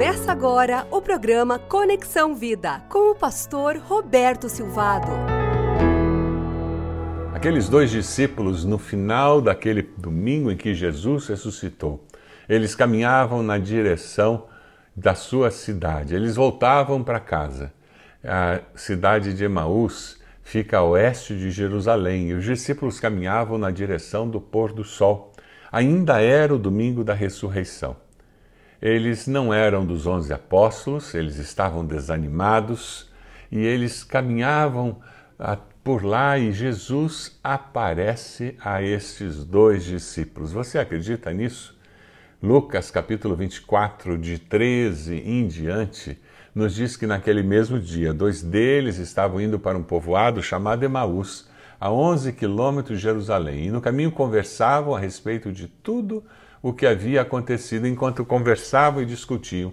Começa agora o programa Conexão Vida com o pastor Roberto Silvado. Aqueles dois discípulos, no final daquele domingo em que Jesus ressuscitou, eles caminhavam na direção da sua cidade. Eles voltavam para casa. A cidade de Emaús fica a oeste de Jerusalém e os discípulos caminhavam na direção do pôr do sol. Ainda era o domingo da ressurreição. Eles não eram dos onze apóstolos, eles estavam desanimados e eles caminhavam ah, por lá e Jesus aparece a estes dois discípulos. Você acredita nisso? Lucas capítulo 24, de 13 em diante, nos diz que naquele mesmo dia, dois deles estavam indo para um povoado chamado Emaús, a 11 quilômetros de Jerusalém, e no caminho conversavam a respeito de tudo o que havia acontecido enquanto conversavam e discutiam.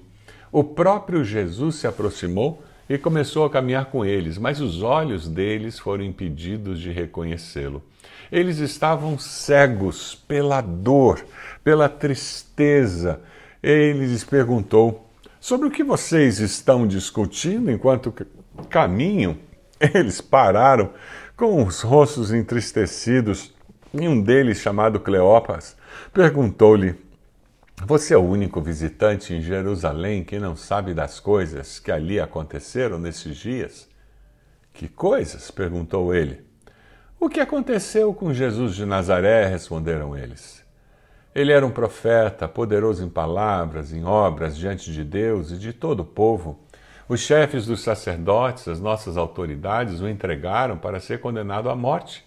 O próprio Jesus se aproximou e começou a caminhar com eles, mas os olhos deles foram impedidos de reconhecê-lo. Eles estavam cegos pela dor, pela tristeza. Ele lhes perguntou: Sobre o que vocês estão discutindo enquanto caminham? Eles pararam com os rostos entristecidos e um deles, chamado Cleopas, perguntou-lhe: Você é o único visitante em Jerusalém que não sabe das coisas que ali aconteceram nesses dias? Que coisas? perguntou ele. O que aconteceu com Jesus de Nazaré? responderam eles. Ele era um profeta, poderoso em palavras, em obras diante de Deus e de todo o povo. Os chefes dos sacerdotes, as nossas autoridades, o entregaram para ser condenado à morte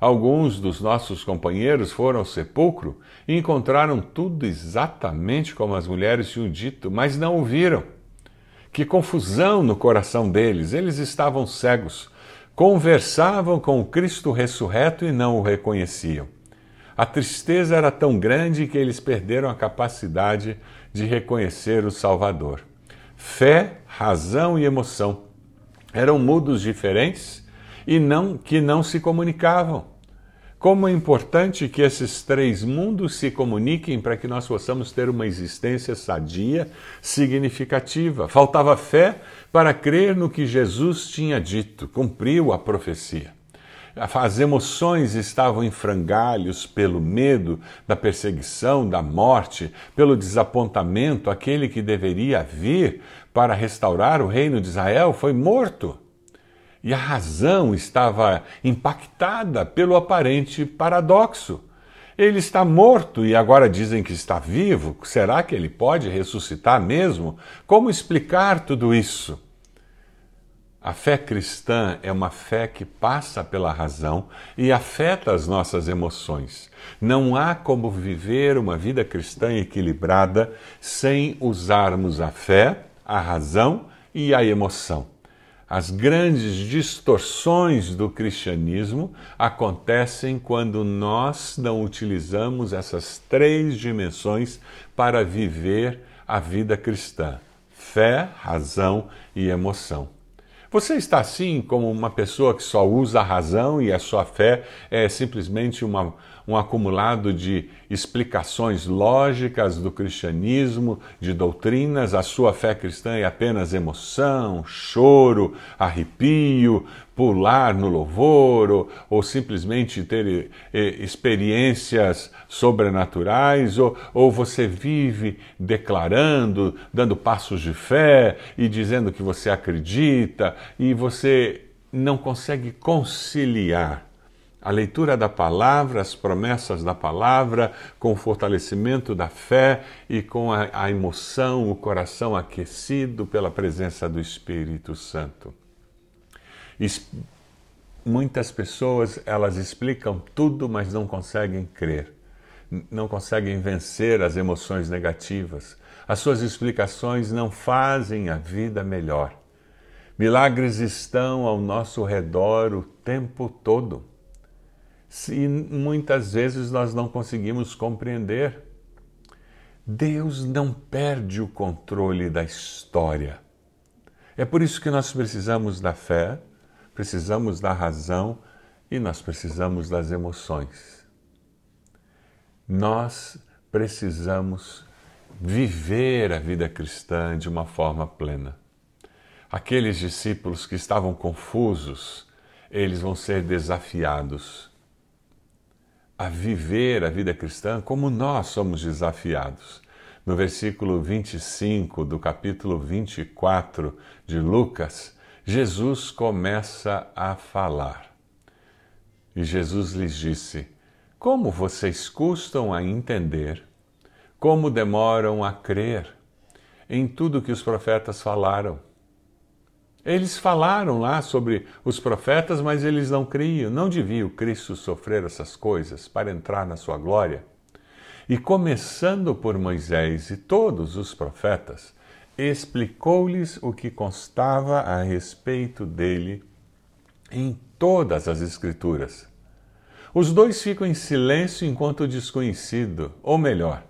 Alguns dos nossos companheiros foram ao sepulcro e encontraram tudo exatamente como as mulheres tinham dito, mas não o viram. Que confusão no coração deles! Eles estavam cegos, conversavam com o Cristo ressurreto e não o reconheciam. A tristeza era tão grande que eles perderam a capacidade de reconhecer o Salvador. Fé, razão e emoção eram mudos diferentes e não que não se comunicavam. Como é importante que esses três mundos se comuniquem para que nós possamos ter uma existência sadia, significativa. Faltava fé para crer no que Jesus tinha dito, cumpriu a profecia. As emoções estavam em frangalhos pelo medo da perseguição, da morte, pelo desapontamento. Aquele que deveria vir para restaurar o reino de Israel foi morto e a razão estava impactada pelo aparente paradoxo. Ele está morto e agora dizem que está vivo. Será que ele pode ressuscitar mesmo? Como explicar tudo isso? A fé cristã é uma fé que passa pela razão e afeta as nossas emoções. Não há como viver uma vida cristã equilibrada sem usarmos a fé, a razão e a emoção. As grandes distorções do cristianismo acontecem quando nós não utilizamos essas três dimensões para viver a vida cristã: fé, razão e emoção. Você está assim como uma pessoa que só usa a razão e a sua fé é simplesmente uma, um acumulado de explicações lógicas do cristianismo, de doutrinas. A sua fé cristã é apenas emoção, choro, arrepio, pular no louvor, ou, ou simplesmente ter eh, experiências sobrenaturais, ou, ou você vive declarando, dando passos de fé e dizendo que você acredita, e você não consegue conciliar a leitura da palavra, as promessas da palavra, com o fortalecimento da fé e com a, a, emoção, o coração aquecido pela presença do Espírito Santo. Es muitas pessoas elas explicam tudo, mas não conseguem crer, não conseguem vencer as emoções negativas. As suas explicações não fazem a vida melhor. Milagres estão ao nosso redor o tempo todo. E muitas vezes nós não conseguimos compreender. Deus não perde o controle da história. É por isso que nós precisamos da fé, precisamos da razão e nós precisamos das emoções. Nós precisamos viver a vida cristã de uma forma plena. Aqueles discípulos que estavam confusos, eles vão ser desafiados a viver a vida cristã como nós somos desafiados. No versículo 25 do capítulo 24 de Lucas, Jesus começa a falar. E Jesus lhes disse: Como vocês custam a entender, como demoram a crer em tudo que os profetas falaram. Eles falaram lá sobre os profetas, mas eles não criam. Não devia o Cristo sofrer essas coisas para entrar na sua glória? E começando por Moisés e todos os profetas, explicou-lhes o que constava a respeito dele em todas as Escrituras. Os dois ficam em silêncio enquanto o desconhecido, ou melhor,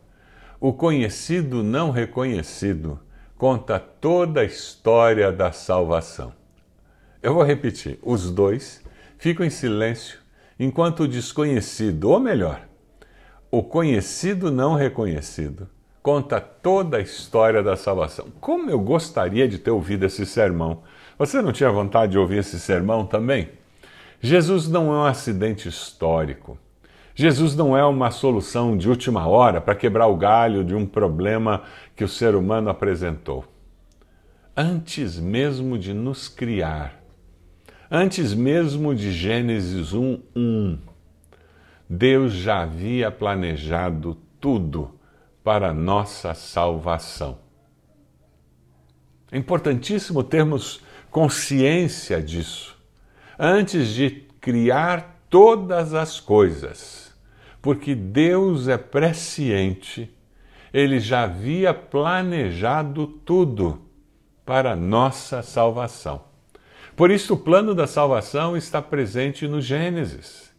o conhecido não reconhecido, conta toda a história da salvação. Eu vou repetir: os dois ficam em silêncio enquanto o desconhecido, ou melhor, o conhecido não reconhecido, conta toda a história da salvação. Como eu gostaria de ter ouvido esse sermão. Você não tinha vontade de ouvir esse sermão também? Jesus não é um acidente histórico. Jesus não é uma solução de última hora para quebrar o galho de um problema que o ser humano apresentou. Antes mesmo de nos criar, antes mesmo de Gênesis 1, 1, Deus já havia planejado tudo para nossa salvação. É importantíssimo termos consciência disso. Antes de criar todas as coisas, porque Deus é presciente, ele já havia planejado tudo para nossa salvação. Por isso, o plano da salvação está presente no Gênesis.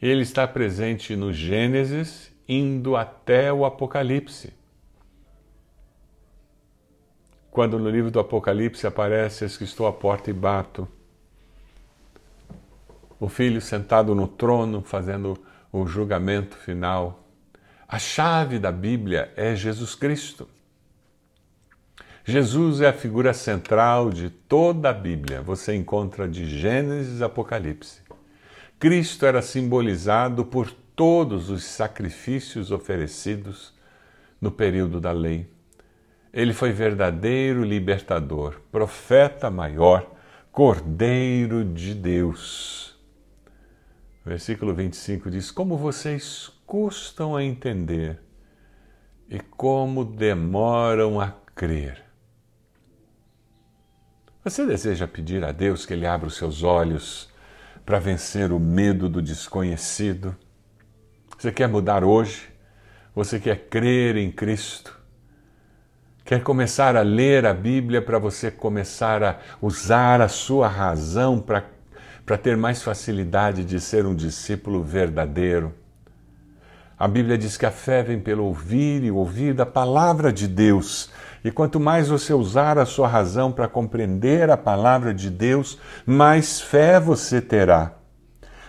Ele está presente no Gênesis, indo até o Apocalipse. Quando no livro do Apocalipse aparece: Eis que estou à porta e bato o Filho sentado no trono fazendo o julgamento final. A chave da Bíblia é Jesus Cristo. Jesus é a figura central de toda a Bíblia. Você encontra de Gênesis a Apocalipse. Cristo era simbolizado por todos os sacrifícios oferecidos no período da lei. Ele foi verdadeiro libertador, profeta maior, cordeiro de Deus. Versículo 25 diz: Como vocês custam a entender e como demoram a crer. Você deseja pedir a Deus que Ele abra os seus olhos para vencer o medo do desconhecido? Você quer mudar hoje? Você quer crer em Cristo? Quer começar a ler a Bíblia para você começar a usar a sua razão para para ter mais facilidade de ser um discípulo verdadeiro. A Bíblia diz que a fé vem pelo ouvir e ouvir da palavra de Deus. E quanto mais você usar a sua razão para compreender a palavra de Deus, mais fé você terá.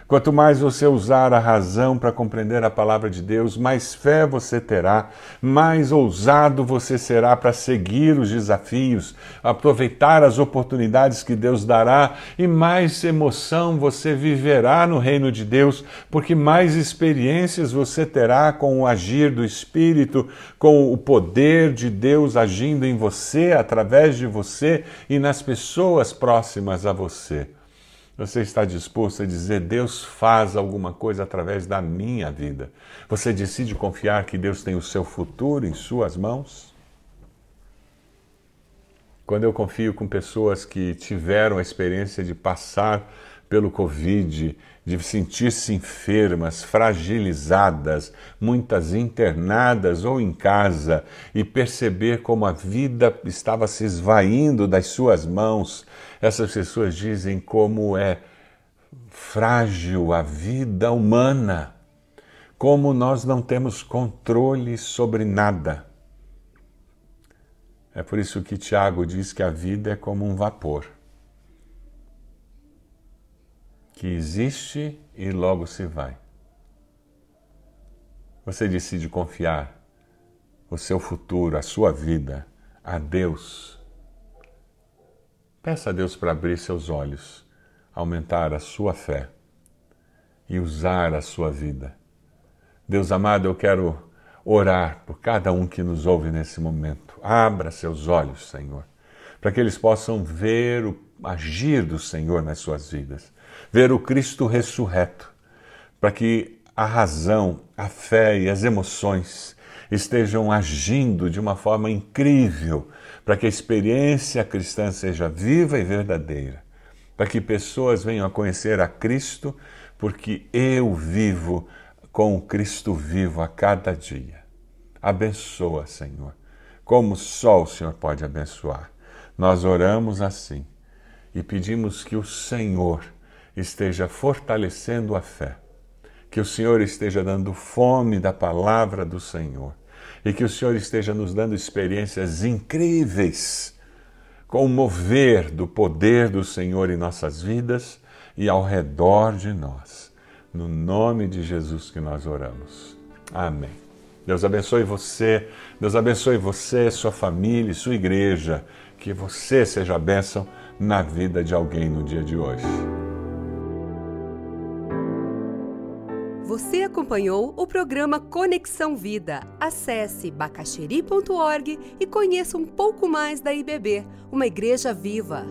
Quanto mais você usar a razão para compreender a palavra de Deus, mais fé você terá, mais ousado você será para seguir os desafios, aproveitar as oportunidades que Deus dará e mais emoção você viverá no reino de Deus, porque mais experiências você terá com o agir do Espírito, com o poder de Deus agindo em você, através de você e nas pessoas próximas a você. Você está disposto a dizer: Deus faz alguma coisa através da minha vida? Você decide confiar que Deus tem o seu futuro em Suas mãos? Quando eu confio com pessoas que tiveram a experiência de passar pelo Covid, de sentir-se enfermas, fragilizadas, muitas internadas ou em casa, e perceber como a vida estava se esvaindo das suas mãos, essas pessoas dizem como é frágil a vida humana, como nós não temos controle sobre nada. É por isso que Tiago diz que a vida é como um vapor, que existe e logo se vai. Você decide confiar o seu futuro, a sua vida a Deus. Peça a Deus para abrir seus olhos, aumentar a sua fé e usar a sua vida. Deus amado, eu quero orar por cada um que nos ouve nesse momento. Abra seus olhos, Senhor, para que eles possam ver o agir do Senhor nas suas vidas, ver o Cristo ressurreto, para que a razão, a fé e as emoções estejam agindo de uma forma incrível, para que a experiência cristã seja viva e verdadeira, para que pessoas venham a conhecer a Cristo, porque eu vivo com o Cristo vivo a cada dia. Abençoa, Senhor, como só o Senhor pode abençoar. Nós oramos assim e pedimos que o Senhor esteja fortalecendo a fé que o Senhor esteja dando fome da palavra do Senhor e que o Senhor esteja nos dando experiências incríveis com o mover do poder do Senhor em nossas vidas e ao redor de nós. No nome de Jesus que nós oramos. Amém. Deus abençoe você, Deus abençoe você, sua família sua igreja. Que você seja a bênção na vida de alguém no dia de hoje. Você acompanhou o programa Conexão Vida. Acesse bacacheri.org e conheça um pouco mais da IBB, uma igreja viva.